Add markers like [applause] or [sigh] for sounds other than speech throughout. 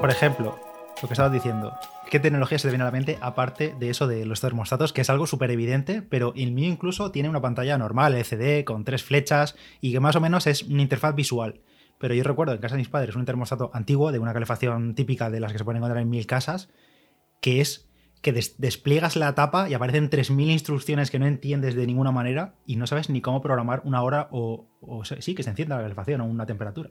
por ejemplo, lo que estabas diciendo, ¿qué tecnología se te viene a la mente aparte de eso de los termostatos, que es algo súper evidente, pero el mío incluso tiene una pantalla normal, LCD, con tres flechas y que más o menos es una interfaz visual. Pero yo recuerdo en casa de mis padres un termostato antiguo de una calefacción típica de las que se pueden encontrar en mil casas, que es que despliegas la tapa y aparecen 3.000 instrucciones que no entiendes de ninguna manera y no sabes ni cómo programar una hora o, o sí, que se encienda la calefacción o una temperatura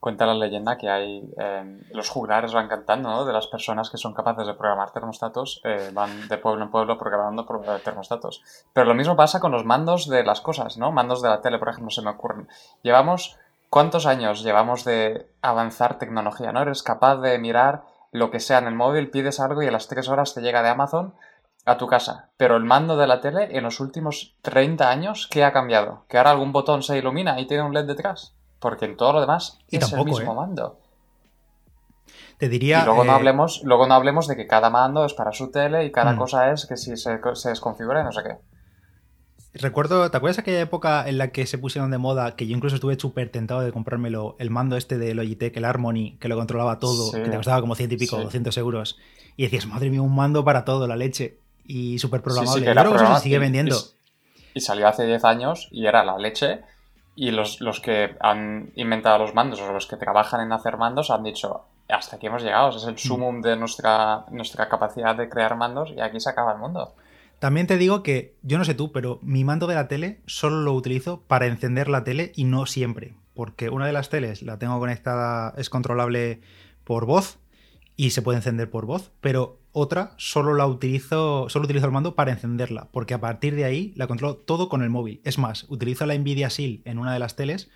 cuenta la leyenda que hay eh, los juglares van cantando ¿no? de las personas que son capaces de programar termostatos eh, van de pueblo en pueblo programando eh, termostatos pero lo mismo pasa con los mandos de las cosas no mandos de la tele por ejemplo se me ocurren llevamos cuántos años llevamos de avanzar tecnología no eres capaz de mirar lo que sea en el móvil pides algo y a las tres horas te llega de Amazon a tu casa. Pero el mando de la tele en los últimos 30 años, ¿qué ha cambiado? ¿Que ahora algún botón se ilumina y tiene un LED detrás? Porque en todo lo demás es el mismo ¿eh? mando. Te diría. Y luego, no eh, hablemos, luego no hablemos de que cada mando es para su tele y cada mm. cosa es que si se, se desconfigura y no sé qué. Recuerdo, ¿te acuerdas aquella época en la que se pusieron de moda, que yo incluso estuve súper tentado de comprármelo, el mando este de Logitech, el Harmony, que lo controlaba todo, que te costaba como ciento y pico, 200 euros, y decías, madre mía, un mando para todo, la leche, y súper programable. Sí, creo que eso se sigue vendiendo. Y, y, salió hace 10 años y era la leche, y los, los, que han inventado los mandos o los que trabajan en hacer mandos han dicho, hasta aquí hemos llegado, es el mm. sumum de nuestra, nuestra capacidad de crear mandos y aquí se acaba el mundo. También te digo que, yo no sé tú, pero mi mando de la tele solo lo utilizo para encender la tele y no siempre. Porque una de las teles la tengo conectada, es controlable por voz y se puede encender por voz, pero otra solo la utilizo, solo utilizo el mando para encenderla, porque a partir de ahí la controlo todo con el móvil. Es más, utilizo la Nvidia Shield en una de las teles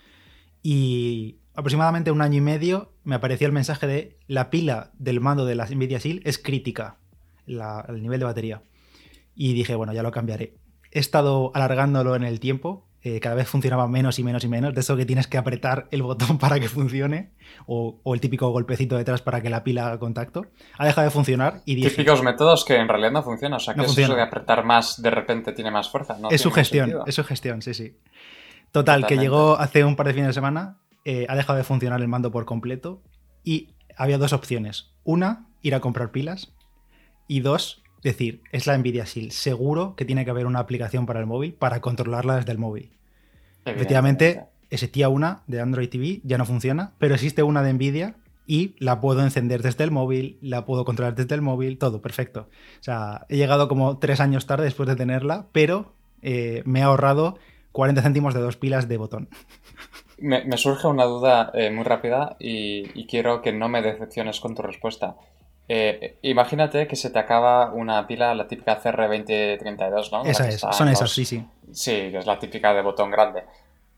y aproximadamente un año y medio me apareció el mensaje de la pila del mando de la Nvidia Shield es crítica, el nivel de batería. Y dije, bueno, ya lo cambiaré. He estado alargándolo en el tiempo eh, cada vez funcionaba menos y menos y menos, de eso que tienes que apretar el botón [laughs] para que funcione, o, el típico golpecito detrás para que la pila haga contacto, ha dejado de funcionar y Típicos métodos que en realidad no funcionan, o sea, que eso de apretar más de repente tiene más fuerza. es su gestión, es su gestión, sí, sí. Total, que llegó hace un par de fines de semana, eh, ha dejado de funcionar el mando por completo y había dos opciones. Una, ir a comprar pilas y dos, decir, es la Nvidia Shield. Seguro que tiene que haber una aplicación para el móvil para controlarla desde el móvil. Efectivamente, existía una de Android TV, ya no funciona, pero existe una de Nvidia y la puedo encender desde el móvil, la puedo controlar desde el móvil, todo perfecto. O sea, he llegado como tres años tarde después de tenerla, pero eh, me he ahorrado 40 céntimos de dos pilas de botón. [laughs] Me, surge una duda eh, muy rápida y, quiero que no me decepciones con tu respuesta. Eh, imagínate que se te acaba una pila, la típica CR2032, ¿no? Esa es, son esas, sí, sí. Sí, que es la típica de botón grande.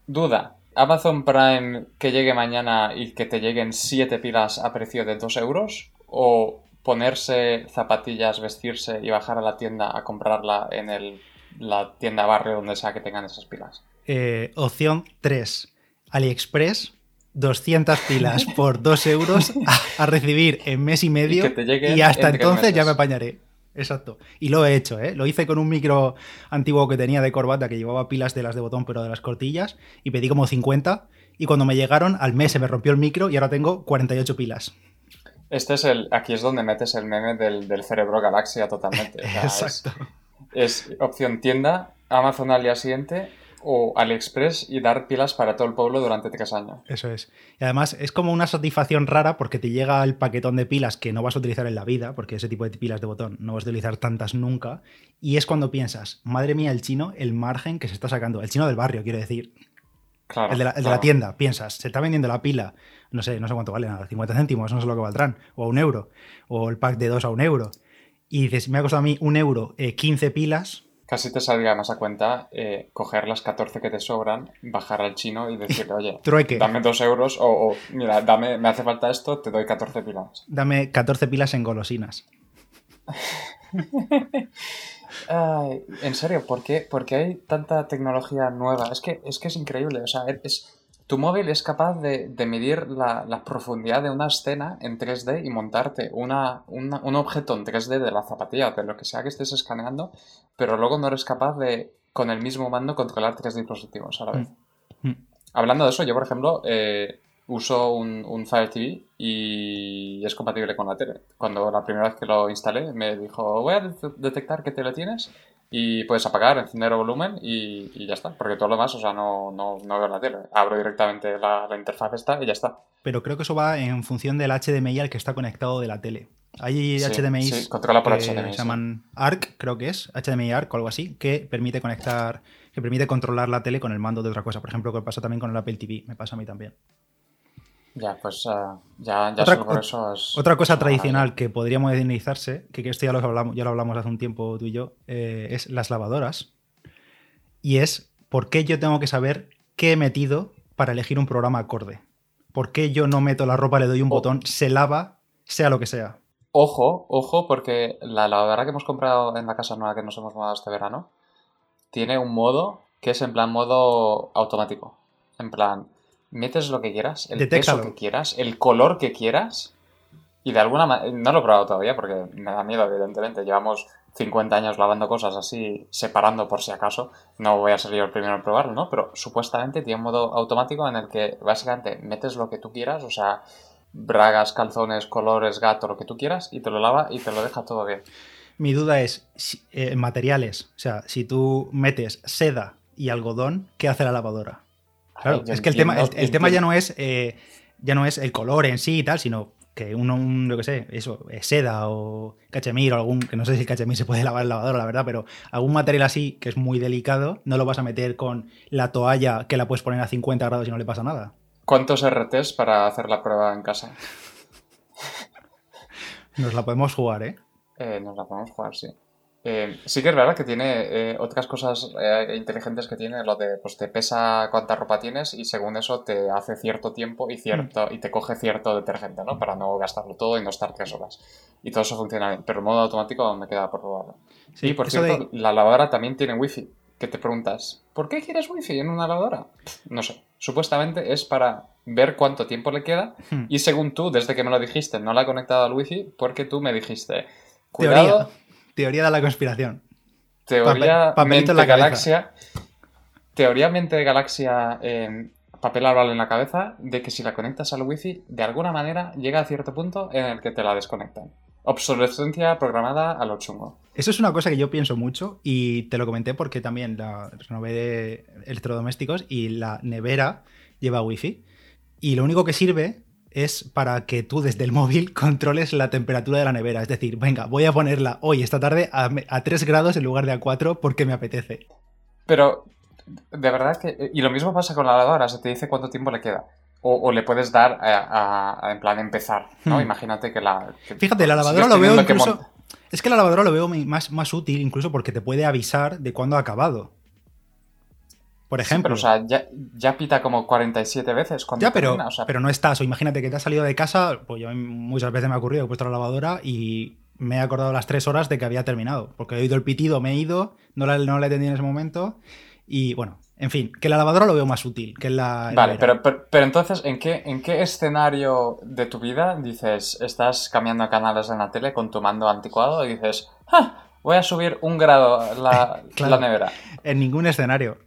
Duda, ¿Amazon Prime que llegue mañana y que te lleguen 7 pilas a precio de 2 euros? ¿O ponerse zapatillas, vestirse y bajar a la tienda a comprarla en el, la tienda barrio donde sea que tengan esas pilas? Eh, opción 3. AliExpress 200 pilas [laughs] por 2 euros a, recibir en mes y medio y, hasta entonces ya me apañaré. Exacto. Y lo he hecho, ¿eh? Lo hice con un micro antiguo que tenía de corbata que llevaba pilas de las de botón pero de las cortillas y pedí como 50 y cuando me llegaron al mes se me rompió el micro y ahora tengo 48 pilas. Este es el, aquí es donde metes el meme del, cerebro galaxia totalmente. [laughs] Exacto. Es, es opción tienda, Amazon al día siguiente o AliExpress y dar pilas para todo el pueblo durante tres años. Eso es. Y además es como una satisfacción rara porque te llega el paquetón de pilas que no vas a utilizar en la vida, porque ese tipo de pilas de botón no vas a utilizar tantas nunca. Y es cuando piensas, madre mía, el chino, el margen que se está sacando. El chino del barrio, quiero decir. Claro, el, de la, tienda, piensas, se está vendiendo la pila, no sé, no sé cuánto vale nada, 50 céntimos, no sé lo que valdrán, o a un euro, o el pack de dos a un euro. Y dices, me ha costado a mí un euro 15 eh, pilas, Casi te saldría más a cuenta eh, coger las 14 que te sobran, bajar al chino y decirle, oye, [laughs] dame dos euros o, mira, dame, me hace falta esto, te doy 14 pilas. Dame 14 pilas en golosinas. [laughs] en serio, ¿por qué, ¿por qué, hay tanta tecnología nueva? Es que es, que es increíble, o sea, es, tu móvil es capaz de, medir la, profundidad de una escena en 3D y montarte una, un objeto en 3D de la zapatilla, de lo que sea que estés escaneando, pero luego no eres capaz de, con el mismo mando, controlar tres dispositivos a la vez. Mm. Mm. Hablando de eso, yo, por ejemplo, eh, uso un, un, Fire TV y es compatible con la tele. Cuando la primera vez que lo instalé me dijo, voy a detectar qué tele tienes y puedes apagar, encender el volumen y, ya está. Porque todo lo demás, o sea, no, no, no veo la tele. Abro directamente la, interfaz esta y ya está. Pero creo que eso va en función del HDMI al que está conectado de la tele. Hay HDMI sí, controla por que HDMI, se llaman ARC, creo que es, HDMI ARC o algo así, que permite conectar, que permite controlar la tele con el mando de otra cosa. Por ejemplo, que pasa también con el Apple TV, me pasa a mí también. Ya, pues uh, ya, ya otra, solo por eso es, Otra cosa tradicional que podría modernizarse, que esto ya lo hablamos, ya lo hablamos hace un tiempo tú y yo, eh, es las lavadoras. Y es por qué yo tengo que saber qué he metido para elegir un programa acorde. ¿Por qué yo no meto la ropa, le doy un botón, se lava, sea lo que sea? Ojo, ojo, porque la lavadora que hemos comprado en la casa nueva que nos hemos mudado este verano tiene un modo que es en plan modo automático. En plan, metes lo que quieras, el peso que quieras, el color que quieras. Y de alguna manera, no lo he probado todavía porque me da miedo, evidentemente. Llevamos 50 años lavando cosas así, separando por si acaso. No voy a ser yo el primero en probarlo, ¿no? Pero supuestamente tiene un modo automático en el que básicamente metes lo que tú quieras, o sea, bragas, calzones, colores, gato, lo que tú quieras, y te lo lava y te lo deja todo bien. Mi duda es, eh, materiales, o sea, si tú metes seda y algodón, ¿qué hace la lavadora? Claro, es que el tema, el, tema ya no es eh, ya no es el color en sí y tal, sino que uno, un, lo que sé, eso, seda o cachemir o algún, que no sé si el cachemir se puede lavar en lavadora, la verdad, pero algún material así que es muy delicado, no lo vas a meter con la toalla que la puedes poner a 50 grados y no le pasa nada. ¿Cuántos RTs para hacer la prueba en casa? Nos la podemos jugar, ¿eh? eh nos la podemos jugar, sí. Eh, sí que es verdad que tiene eh, otras cosas eh, inteligentes que tiene, lo de, pues te pesa cuánta ropa tienes y según eso te hace cierto tiempo y cierto y te coge cierto detergente, ¿no? Para no gastarlo todo y no estar tres horas. Y todo eso funciona bien, pero el modo automático me queda por probarlo. Sí, y por cierto, la lavadora también tiene wifi, que te preguntas, ¿por qué quieres wifi en una lavadora? No sé, supuestamente es para ver cuánto tiempo le queda hmm. y según tú, desde que me lo dijiste, no la he conectado al wifi porque tú me dijiste, cuidado... Teoría de la conspiración. Teoría mente de galaxia. Teoría mente de galaxia en papel árbol en la cabeza de que si la conectas al wifi, de alguna manera llega a cierto punto en el que te la desconectan. Obsolescencia programada a lo chungo. Eso es una cosa que yo pienso mucho y te lo comenté porque también la renové de electrodomésticos y la nevera lleva wifi. Y lo único que sirve es para que tú desde el móvil controles la temperatura de la nevera. Es decir, venga, voy a ponerla hoy, esta tarde, a, 3 grados en lugar de a 4 porque me apetece. Pero, de verdad que... Y lo mismo pasa con la lavadora, se te dice cuánto tiempo le queda. O, le puedes dar a, en plan empezar, ¿no? Hmm. Imagínate que la... Fíjate, la lavadora lo veo incluso... Es que la lavadora lo veo más, más útil incluso porque te puede avisar de cuándo ha acabado. Por ejemplo. pero, o sea, ya, pita como 47 veces cuando Ya, pero, pero no estás. O imagínate que te has salido de casa, pues yo muchas veces me ha ocurrido, he puesto la lavadora y me he acordado las tres horas de que había terminado. Porque he oído el pitido, me he ido, no la, no la he tenido en ese momento. Y bueno, en fin, que la lavadora lo veo más útil que la. Vale, pero, pero, entonces, ¿en qué, ¿en qué escenario de tu vida dices, estás cambiando canales en la tele con tu mando anticuado y dices, ¡Ah! Voy a subir un grado la, [laughs] la nevera. En ningún escenario.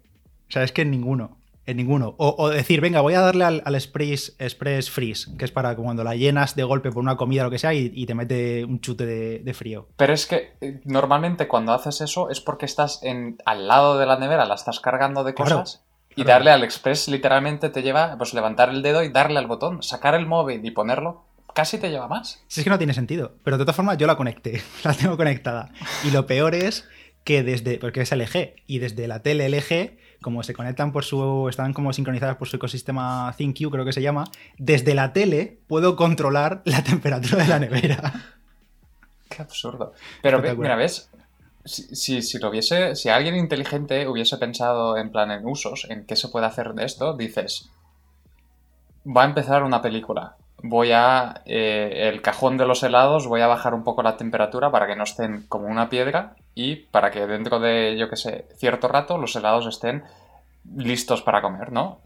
O sea, es que en ninguno. En ninguno. O, decir, venga, voy a darle al, express, express, Freeze, que es para cuando la llenas de golpe por una comida o lo que sea y, te mete un chute de, frío. Pero es que eh, normalmente cuando haces eso es porque estás en, al lado de la nevera, la estás cargando de cosas. Y darle al express literalmente te lleva, pues levantar el dedo y darle al botón, sacar el móvil y ponerlo, casi te lleva más. Si es que no tiene sentido. Pero de todas formas yo la conecté, [laughs] la tengo conectada. Y lo peor es que desde, porque es LG, y desde la tele LG como se conectan por su. están como sincronizadas por su ecosistema ThinQ, creo que se llama, desde la tele puedo controlar la [laughs] temperatura de la nevera. [laughs] Qué absurdo. Pero mira, ves, si, si, lo hubiese, si alguien inteligente hubiese pensado en plan en usos, en qué se puede hacer de esto, dices, va a empezar una película. Voy a eh, el cajón de los helados, voy a bajar un poco la temperatura para que no estén como una piedra y para que dentro de, yo que sé, cierto rato los helados estén listos para comer, ¿no?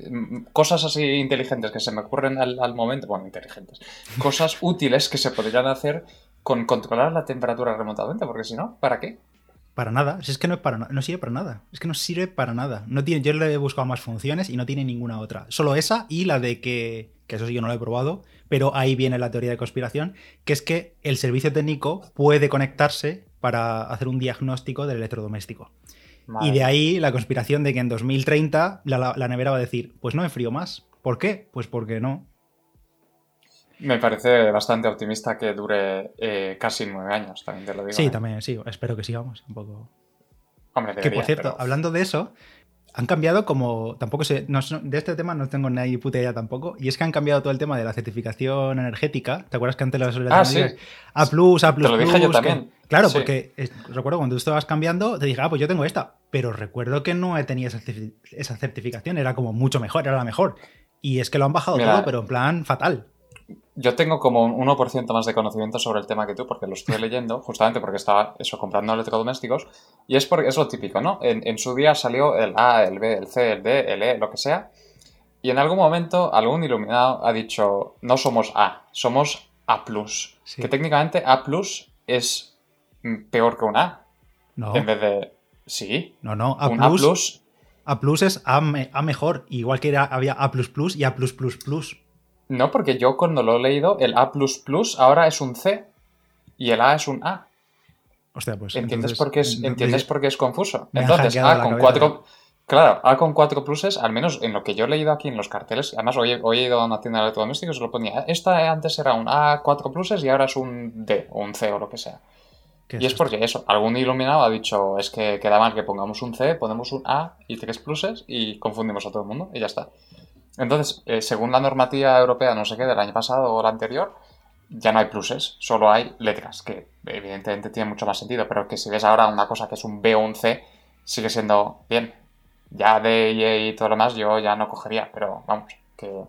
Cosas así inteligentes que se me ocurren al, momento, bueno, inteligentes, cosas útiles que se podrían hacer con controlar la temperatura remotamente, porque si no, ¿para qué? Para nada, si es que no, es para, no sirve para nada, es que no sirve para nada. No tiene, yo le he buscado más funciones y no tiene ninguna otra, solo esa y la de que, que eso sí yo no lo he probado, pero ahí viene la teoría de conspiración, que es que el servicio técnico puede conectarse para hacer un diagnóstico del electrodoméstico. Y de ahí la conspiración de que en 2030 la, nevera va a decir, pues no me frío más. ¿Por qué? Pues porque no. Me parece bastante optimista que dure eh, casi nueve años, también te lo digo. Sí, ¿eh? también, sí, espero que sigamos un poco. Hombre, que por cierto, hablando de eso, han cambiado como. Tampoco sé. de este tema no tengo ni puta idea tampoco. Y es que han cambiado todo el tema de la certificación energética. ¿Te acuerdas que antes las ah, sí. A, plus, A. Te lo dije yo también. claro, porque recuerdo cuando tú estabas cambiando, te dije, ah, pues yo tengo esta. Pero recuerdo que no tenía esa, esa certificación. Era como mucho mejor, era la mejor. Y es que lo han bajado todo, pero en plan fatal yo tengo como un 1% más de conocimiento sobre el tema que tú, porque lo estoy leyendo, justamente porque estaba eso, comprando electrodomésticos, y es porque es lo típico, ¿no? En, su día salió el A, el B, el C, el D, el E, lo que sea, y en algún momento algún iluminado ha dicho, no somos A, somos A+, que técnicamente A+, es peor que un A. No. En vez de... Sí. No, no, A+, un A+, A+, es A, a mejor, igual que había A++ y A+++. No, porque yo cuando lo he leído, el A ahora es un C y el A es un A. Hostia, pues. ¿Entiendes, por, qué es, ¿entiendes por qué es confuso? Entonces, A con cuatro. Claro, A con cuatro pluses, al menos en lo que yo he leído aquí en los carteles, además hoy, he ido a una tienda de electrodomésticos y se lo ponía. Esta antes era un A cuatro pluses y ahora es un D o un C o lo que sea. Y es, porque eso, algún iluminado ha dicho, es que queda mal que pongamos un C, ponemos un A y tres pluses y confundimos a todo el mundo y ya está. Entonces, eh, según la normativa europea, no sé qué, del año pasado o la anterior, ya no hay pluses, solo hay letras, que evidentemente tiene mucho más sentido, pero que si ves ahora una cosa que es un B o un C, sigue siendo bien. Ya D y E y todo lo demás yo ya no cogería, pero vamos, que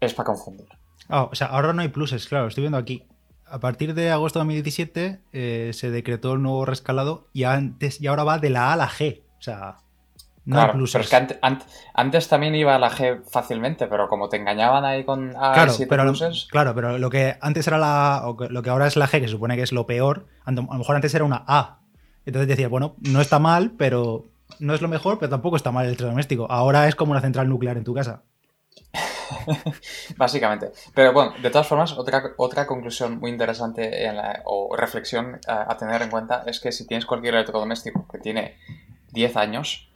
es para confundir. Ah, o sea, ahora no hay pluses, claro, estoy viendo aquí. A partir de agosto de 2017 eh, se decretó el nuevo rescalado y antes y ahora va de la A a la G. O sea, claro, Pero es que antes, también iba a la G fácilmente, pero como te engañaban ahí con A claro, pero, Claro, pero lo que antes era la. lo que ahora es la G, que se supone que es lo peor, a lo mejor antes era una A. Entonces decías, bueno, no está mal, pero no es lo mejor, pero tampoco está mal el electrodoméstico. Ahora es como una central nuclear en tu casa. [laughs] Básicamente. Pero bueno, de todas formas, otra, otra conclusión muy interesante o reflexión a, a tener en cuenta es que si tienes cualquier electrodoméstico que tiene 10 años,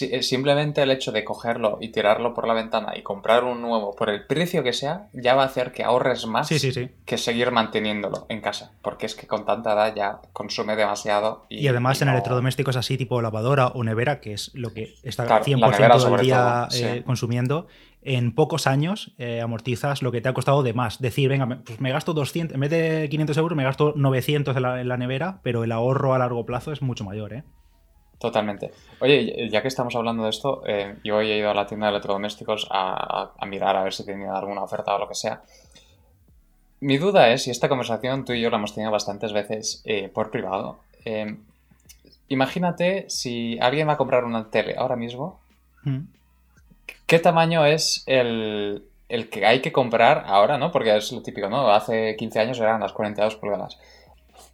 eh, simplemente el hecho de cogerlo y tirarlo por la ventana y comprar un nuevo por el precio que sea, ya va a hacer que ahorres más que seguir manteniéndolo en casa. Porque es que con tanta edad ya consume demasiado. Y, además en electrodomésticos así tipo lavadora o nevera, que es lo que está 100% del día eh, consumiendo, en pocos años eh, amortizas lo que te ha costado de más. Decir, venga, pues me gasto 200, en vez de 500 euros me gasto 900 en la, en la nevera, pero el ahorro a largo plazo es mucho mayor, ¿eh? Totalmente. Oye, ya que estamos hablando de esto, eh, yo hoy he ido a la tienda de electrodomésticos a, mirar a ver si tenía alguna oferta o lo que sea. Mi duda es, y esta conversación tú y yo la hemos tenido bastantes veces eh, por privado, eh, imagínate si alguien va a comprar una tele ahora mismo, mm. ¿qué tamaño es el, el que hay que comprar ahora, no? Porque es lo típico, ¿no? Hace 15 años eran las 42 pulgadas.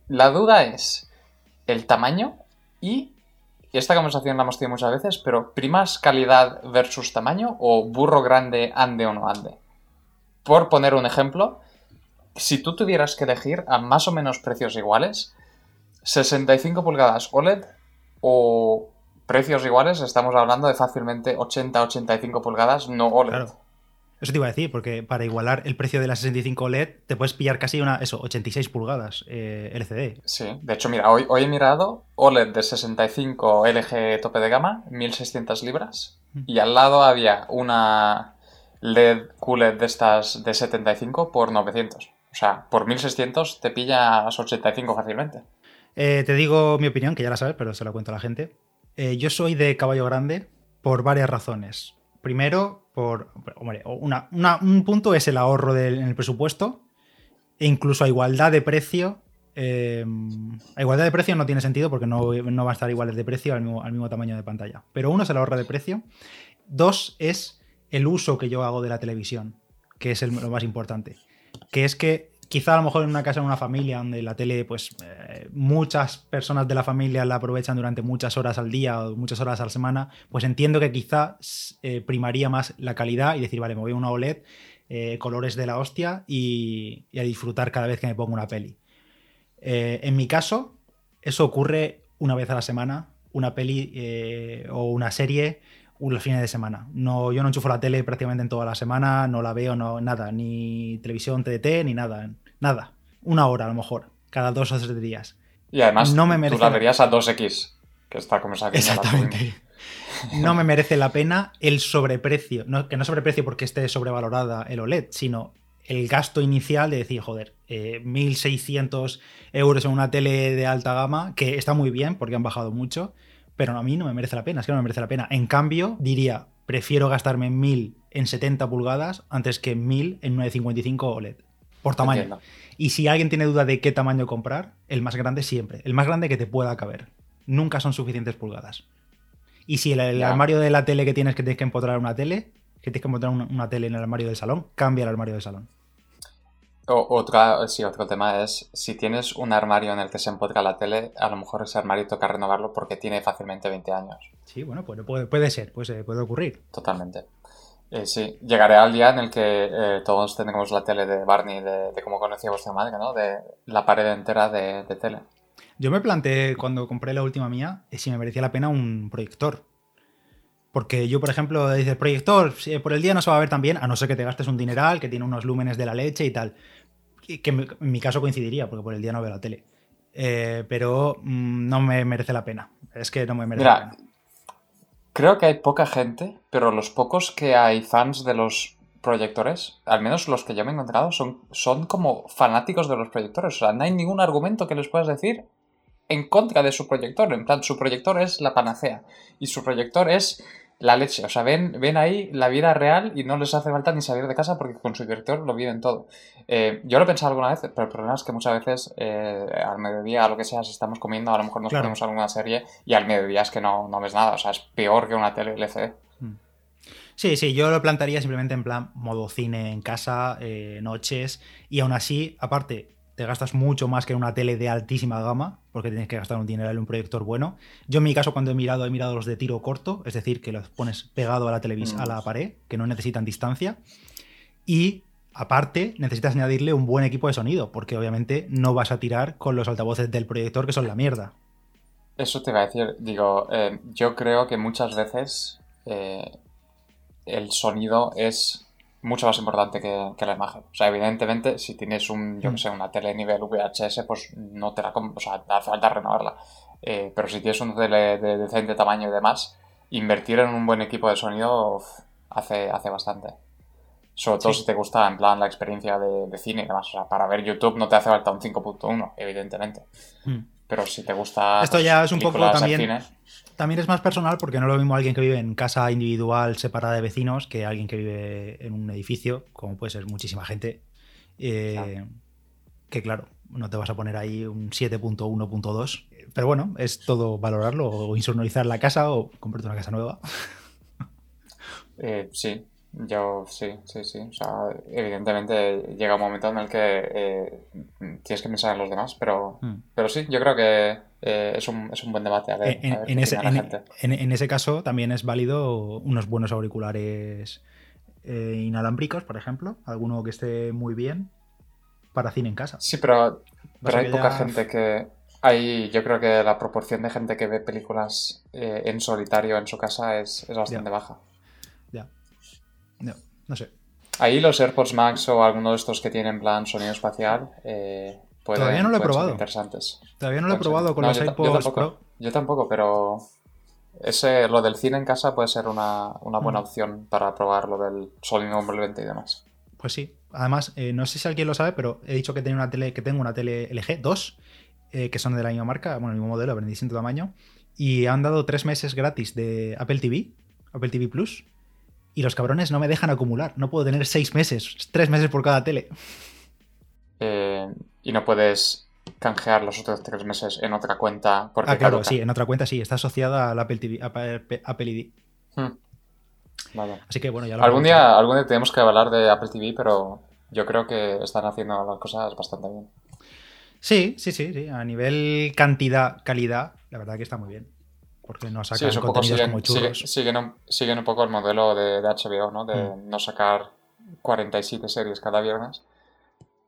La duda es el tamaño y esta conversación la hemos tenido muchas veces, pero ¿primas calidad versus tamaño o burro grande ande o no ande? Por poner un ejemplo, si tú tuvieras que elegir a más o menos precios iguales, 65 pulgadas OLED o precios iguales, estamos hablando de fácilmente 80-85 pulgadas no OLED. Eso te iba a decir, porque para igualar el precio de la 65 LED te puedes pillar casi una, eso, 86 pulgadas eh, LCD. Sí, de hecho, mira, hoy, hoy he mirado OLED de 65 LG tope de gama, 1600 libras, y al lado había una LED QLED de estas de 75 por 900. O sea, por 1600 te pillas 85 fácilmente. Eh, te digo mi opinión, que ya la sabes, pero se la cuento a la gente. Eh, yo soy de caballo grande por varias razones. Primero, por. Hombre, un punto es el ahorro en el presupuesto. E incluso a igualdad de precio. Em, a igualdad de precio no tiene sentido porque no, va a estar iguales de precio al mismo, tamaño de pantalla. Pero uno es el ahorro de precio. Dos es el uso que yo hago de la televisión, que es lo más importante. Que es que quizá a lo mejor en una casa, en una familia, donde la tele, pues eh, muchas personas de la familia la aprovechan durante muchas horas al día o muchas horas a la semana, pues entiendo que quizá eh, primaría más la calidad y decir, vale, me voy a una OLED, eh, colores de la hostia y, y, a disfrutar cada vez que me pongo una peli. en mi caso, eso ocurre una vez a la semana, una peli o una serie los fines de semana. No, yo no enchufo la tele prácticamente en toda la semana, no la veo, no, nada, ni televisión, TDT, ni nada, nada. Una hora a lo mejor, cada dos o tres días. Y además no me merece tú la verías a 2X, que está como esa Exactamente. [laughs] no me [laughs] merece la pena el sobreprecio, no, que no sobreprecio porque esté sobrevalorada el OLED, sino el gasto inicial de decir, joder, 1.600 eh, euros en una tele de alta gama, que está muy bien porque han bajado mucho, pero a mí no me merece la pena, es que no me merece la pena. En cambio, diría, prefiero gastarme 1000 en 70 pulgadas antes que 1000 en 955 OLED. Por tamaño. Y si alguien tiene duda de qué tamaño comprar, el más grande siempre. El más grande que te pueda caber. Nunca son suficientes pulgadas. Y si el, armario de la tele que tienes que tienes que empotrar una tele, que tienes que empotrar una tele en el armario del salón, cambia el armario del salón. O, otra, sí, otro tema es, si tienes un armario en el que se empotra la tele, a lo mejor ese armario toca renovarlo porque tiene fácilmente 20 años. Sí, bueno, puede, puede, ser, puede, puede ocurrir. Totalmente. Eh, sí, llegaré al día en el que eh, todos tendremos la tele de Barney, de, de como conocía vuestra madre, ¿no? De la pared entera de, de tele. Yo me planteé cuando compré la última mía eh, si me merecía la pena un proyector. Porque yo, por ejemplo, dices, proyector, por el día no se va a ver tan bien, a no ser que te gastes un dineral, que tiene unos lúmenes de la leche y tal que en mi caso coincidiría, porque por el día no veo la tele. Eh, pero mm, no me merece la pena. Es que no me merece la pena. Creo que hay poca gente, pero los pocos que hay fans de los proyectores, al menos los que yo me he encontrado, son, son como fanáticos de los proyectores. O sea, no hay ningún argumento que les puedas decir en contra de su proyector. En plan, su proyector es la panacea. Y su proyector es la leche. O sea, ven, ven ahí la vida real y no les hace falta ni salir de casa porque con su director lo viven todo. Eh, yo lo he pensado alguna vez, pero el problema es que muchas veces eh, al mediodía, a lo que sea, si estamos comiendo, a lo mejor nos ponemos alguna serie y al mediodía es que no, no ves nada. O sea, es peor que una tele LCD. Hmm. Sí, sí, yo lo plantaría simplemente en plan modo cine en casa, eh, noches, y aún así, aparte, te gastas mucho más que en una tele de altísima gama, porque tienes que gastar un dinero en un proyector bueno. Yo en mi caso, cuando he mirado, he mirado los de tiro corto, es decir, que los pones pegado a la a la mm. pared, que no necesitan distancia. Y aparte, necesitas añadirle un buen equipo de sonido, porque obviamente no vas a tirar con los altavoces del proyector, que son la mierda. Eso te iba a decir, digo, eh, yo creo que muchas veces eh, el sonido es mucho más importante que, la imagen. O sea, evidentemente, si tienes un, yo que sé, una tele nivel VHS, pues no te la o sea, hace falta renovarla. Eh, pero si tienes una tele de decente tamaño y demás, invertir en un buen equipo de sonido hace, hace bastante. Sobre todo si te gusta, en plan, la experiencia de, cine y demás. O sea, para ver YouTube no te hace falta un 5.1, evidentemente. Mm. Pero si te gusta. Esto ya es un poco también. También es más personal porque no es lo mismo alguien que vive en casa individual separada de vecinos que alguien que vive en un edificio, como puede ser muchísima gente. Eh, que claro, no te vas a poner ahí un 7.1.2. Pero bueno, es todo valorarlo o insonorizar la casa o comprarte una casa nueva. Eh, sí, yo sí, sí, sí. O sea, evidentemente llega un momento en el que eh, tienes que pensar en los demás, pero, mm. pero sí, yo creo que eh, es, un, es, un, buen debate. A ver, en, ese, en, ese, caso también es válido unos buenos auriculares eh, inalámbricos, por ejemplo, alguno que esté muy bien para cine en casa. Sí, pero, pero hay poca gente que... Hay, yo creo que la proporción de gente que ve películas en solitario en su casa es, es bastante baja. No, no sé. Ahí los AirPods Max o alguno de estos que tienen plan sonido espacial eh, Todavía no lo he probado. interesantes. Todavía no lo he probado con los AirPods yo tampoco, Yo tampoco, pero ese, lo del cine en casa puede ser una, buena mm. opción para probar lo del sonido envolvente y demás. Pues sí. Además, eh, no sé si alguien lo sabe, pero he dicho que tengo una tele, que tengo una tele LG 2, eh, que son de la misma marca, bueno, el mismo modelo, pero en distinto tamaño. Y han dado tres meses gratis de Apple TV, Apple TV Plus, y los cabrones no me dejan acumular. No puedo tener seis meses, tres meses por cada tele. Eh, y no puedes canjear los otros tres meses en otra cuenta. Porque ah, claro, sí, en otra cuenta sí. Está asociada al Apple TV, Apple ID. Hmm. Así que bueno, ya lo algún día, algún día tenemos que hablar de Apple TV, pero yo creo que están haciendo las cosas bastante bien. Sí, sí, sí, sí. A nivel cantidad, calidad, la verdad que está muy bien. Porque no sacan Sí, contenidos siguen, como churros. sigue- siguen, un, siguen un poco el modelo de, de HBO, ¿no? De Mm. no sacar 47 series cada viernes.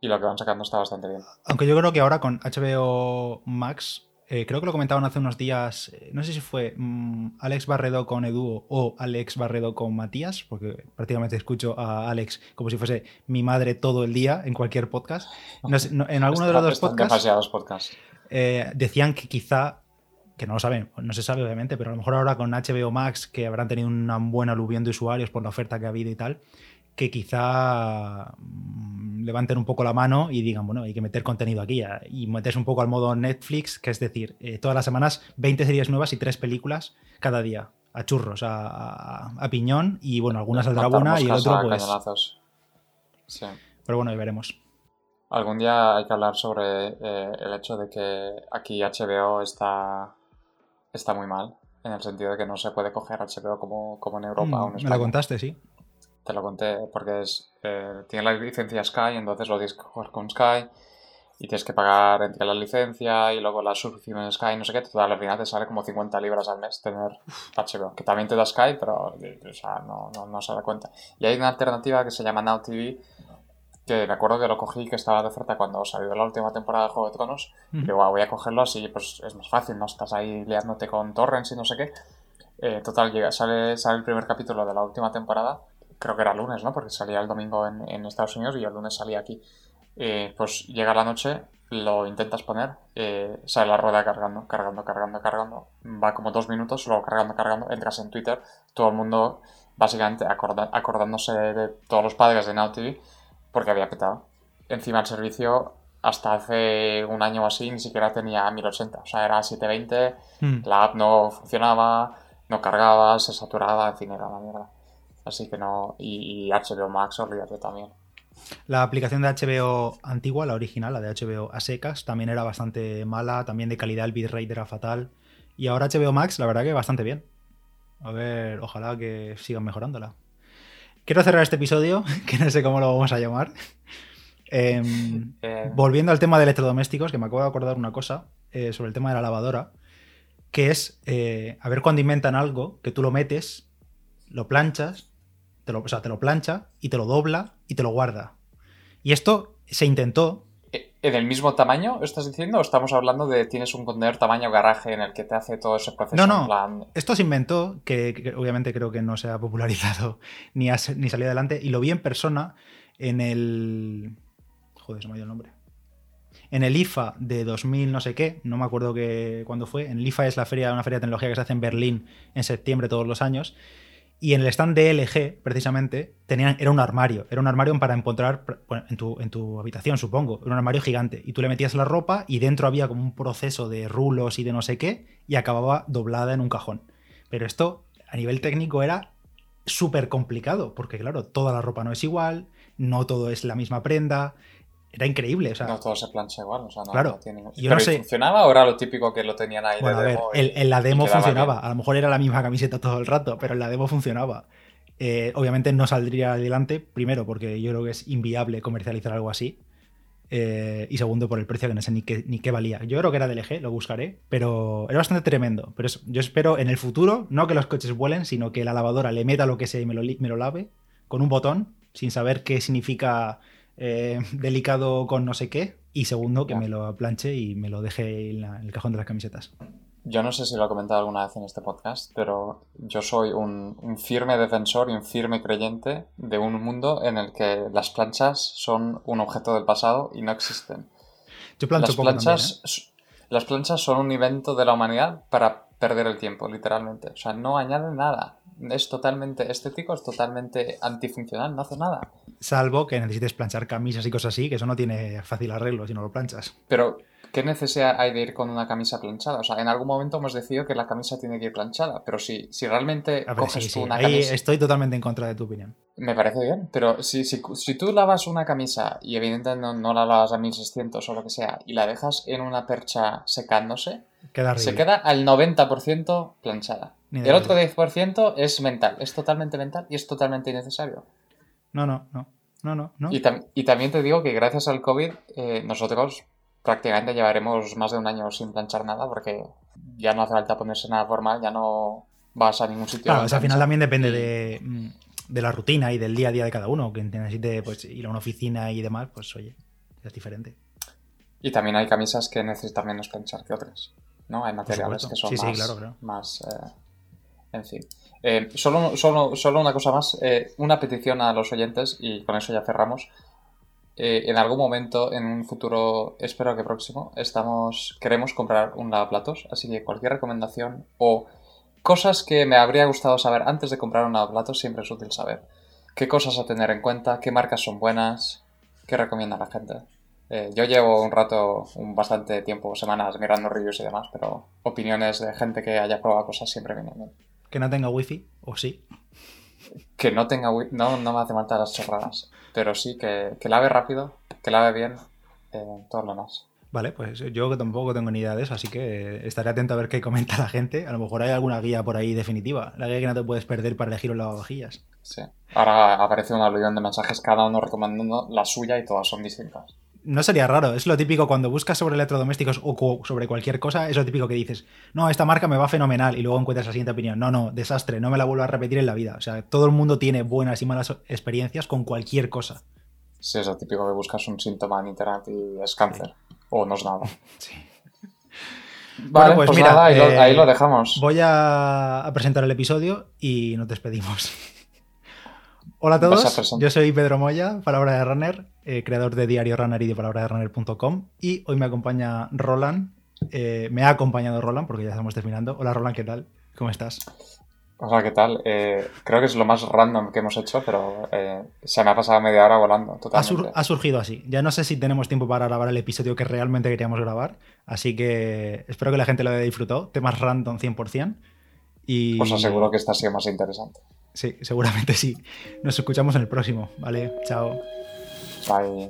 Y lo que van sacando está bastante bien. Aunque yo creo que ahora con HBO Max, eh, creo que lo comentaban hace unos días, eh, no sé si fue mm, Alex Barredo con Edu o Alex Barredo con Matías, porque prácticamente escucho a Alex como si fuese mi madre todo el día en cualquier podcast. No sé, no- en alguno de los dos podcasts demasiados podcasts. eh, decían que quizá, que no lo saben, no se sabe obviamente, pero a lo mejor ahora con HBO Max, que habrán tenido una buena aluvión de usuarios por la oferta que ha habido y tal, que quizá mm, levanten un poco la mano y digan, bueno, hay que meter contenido aquí y meterse un poco al modo Netflix, que es decir, eh, todas las semanas 20 series nuevas y 3 películas cada día, a churros, a, a- a piñón, y bueno, algunas saldrá buena y el otro pues... Sí. Pero bueno, ya veremos. Algún día hay que hablar sobre eh, el hecho de que aquí HBO está, está muy mal, en el sentido de que no se puede coger HBO como, como en Europa o en Mm, me España. lo contaste, sí. Te lo conté porque es, eh, tiene la licencia Sky, entonces lo tienes que coger con Sky y tienes que pagar entre la licencia y luego la suscripción en Sky, no sé qué, total, al final te sale como 50 libras al mes tener HBO, que también te da Sky, pero o sea, no, no, no se da cuenta. Y hay una alternativa que se llama Now TV, que me acuerdo que lo cogí, que estaba de oferta cuando salió la última temporada de Juego de Tronos, Ujú. digo, "Ah, voy a cogerlo así, pues es más fácil, no estás ahí liándote con torrents y no sé qué. Eh, total, llega, sale, sale el primer capítulo de la última temporada, creo que era lunes, ¿no? Porque salía el domingo en, en Estados Unidos y el lunes salía aquí. Eh, pues llega la noche, lo intentas poner, eh, sale la rueda cargando, cargando, cargando, cargando, va como dos minutos, luego cargando, cargando, entras en Twitter, todo el mundo básicamente acorda- acordándose de todos los padres de Now TV porque había petado. Encima el servicio hasta hace un año o así ni siquiera tenía 1080, o sea, era 720, Mm. la app no funcionaba, no cargaba, se saturaba, en fin, era una mierda. Así que no, y, y HBO Max, olvídate también. La aplicación de HBO antigua, la original, la de HBO a secas, también era bastante mala, también de calidad, el bitrate era fatal. Y ahora HBO Max, la verdad que bastante bien. A ver, ojalá que sigan mejorándola. Quiero cerrar este episodio, [laughs] que no sé cómo lo vamos a llamar. Em, Eh, volviendo al tema de electrodomésticos, que me acabo de acordar una cosa eh, sobre el tema de la lavadora, que es eh, a ver cuando inventan algo que tú lo metes, lo planchas, te lo, o sea, te lo plancha y te lo dobla y te lo guarda. Y esto se intentó. Eh, ¿En el mismo tamaño estás diciendo o estamos hablando de tienes un contenedor tamaño garaje en el que te hace todo ese proceso No, no. en plan... Esto se inventó, que, que obviamente creo que no se ha popularizado [laughs] ni, ha, ni salido adelante, y lo vi en persona en el. Joder, se me ha ido el nombre. En el IFA de 2000 no sé qué, no me acuerdo que, cuándo fue. En el IFA es la feria, una feria de tecnología que se hace en Berlín en septiembre todos los años. Y en el stand de LG, precisamente, tenían, era un armario. Era un armario para encontrar en, tu, en tu habitación, supongo. Era un armario gigante. Y tú le metías la ropa y dentro había como un proceso de rulos y de no sé qué y acababa doblada en un cajón. Pero esto, a nivel técnico, era súper complicado. Porque, claro, toda la ropa no es igual, no todo es la misma prenda. Era increíble. O sea, No todo se plancha igual, o sea, no, Claro, no tiene... yo ¿Pero no ¿y sé- funcionaba o era lo típico que lo tenían ahí Bueno, a de ver, demo? y- el- en la demo funcionaba. bien? A lo mejor era la misma camiseta todo el rato, pero en la demo funcionaba. Eh, obviamente no saldría adelante, primero porque yo creo que es inviable comercializar algo así. eh, y segundo por el precio que no sé ni qué, ni qué valía. Yo creo que era del LG, lo buscaré, pero era bastante tremendo. Pero yo espero en el futuro, no que los coches vuelen, sino que la lavadora le meta lo que sea y me lo, me lo lave con un botón, sin saber qué significa eh, [laughs] delicado con no sé qué. Y segundo, que Ya. me lo planche y me lo deje en, la- en el cajón de las camisetas. Yo no sé si lo he comentado alguna vez en este podcast, pero yo soy un, un firme defensor y un firme creyente de un mundo en el que las planchas son un objeto del pasado y no existen. Yo plancho Las poco también, planchas, ¿eh? las planchas son un invento de la humanidad para perder el tiempo, literalmente. O sea, no añade nada. Es totalmente estético, es totalmente antifuncional, no hace nada. Salvo que necesites planchar camisas y cosas así, que eso no tiene fácil arreglo si no lo planchas. Pero, ¿qué necesidad hay de ir con una camisa planchada? O sea, en algún momento hemos decidido que la camisa tiene que ir planchada, pero si, si realmente ver, coges sí, tú sí, una ahí camisa... estoy totalmente en contra de tu opinión. Me parece bien, pero si, si, si tú lavas una camisa y evidentemente no, no la lavas a 1600 o lo que sea y la dejas en una percha secándose, Queda se queda al 90% planchada. El otro broma. 10% es mental, es totalmente mental y es totalmente innecesario. No, no, no. no, no, no. Y, también te digo que gracias al COVID eh, nosotros prácticamente llevaremos más de un año sin planchar nada porque ya no hace falta ponerse nada formal, ya no vas a ningún sitio. Claro, al final también depende de, mm, de, la rutina y del día a día de cada uno. Que necesite pues, ir a una oficina y demás, pues oye, es diferente. Y también hay camisas que necesitan menos planchar que otras. ¿no? Hay materiales que son más, eh, en fin. Eh, solo, solo, solo, una cosa más, eh, una petición a los oyentes y con eso ya cerramos. En algún momento, en un futuro, espero que próximo, estamos queremos comprar un lavaplatos, así que cualquier recomendación o cosas que me habría gustado saber antes de comprar un lavaplatos siempre es útil saber. ¿Qué cosas a tener en cuenta? ¿Qué marcas son buenas? ¿Qué recomienda la gente? Eh, yo llevo un rato, un bastante tiempo, semanas, mirando reviews y demás, pero opiniones de gente que haya probado cosas siempre vienen bien. Que no tenga wifi, o sí. Que no tenga wifi, no, no me hace falta las chorradas, pero sí que, que lave rápido, que lave bien, eh, todo lo más. Vale, pues yo que tampoco tengo ni idea de eso, así que estaré atento a ver qué comenta la gente. A lo mejor hay alguna guía por ahí definitiva, la guía que no te puedes perder para elegir un lavavajillas. Sí. Ahora aparece una legión de mensajes, cada uno recomendando la suya y todas son distintas no sería raro. Es lo típico cuando buscas sobre electrodomésticos o sobre cualquier cosa, es lo típico que dices, no, esta marca me va fenomenal y luego encuentras la siguiente opinión. No, no, desastre, no me la vuelvo a repetir en la vida. O sea, todo el mundo tiene buenas y malas experiencias con cualquier cosa. Sí, es lo típico que buscas un síntoma en internet y es cáncer. O no es nada. [laughs] Sí. Vale, pues, pues, mira, ahí, lo, eh, dejamos. Voy a presentar el episodio y nos despedimos. Hola a todos, yo soy Pedro Moya, Palabra de Runner, eh, creador de Diario Runner y de palabra de runner.com y hoy me acompaña Roland, eh, me ha acompañado Roland porque ya estamos terminando. Hola Roland, ¿qué tal? ¿Cómo estás? Hola, ¿qué tal? Eh, creo que es lo más random que hemos hecho, pero se me ha pasado media hora volando. Totalmente. Ha, surgido así. Ya no sé si tenemos tiempo para grabar el episodio que realmente queríamos grabar, así que espero que la gente lo haya disfrutado. Temas random 100%. Y... Os aseguro que esta ha sido más interesante. Sí, seguramente sí. Nos escuchamos en el próximo. Vale, chao. Bye.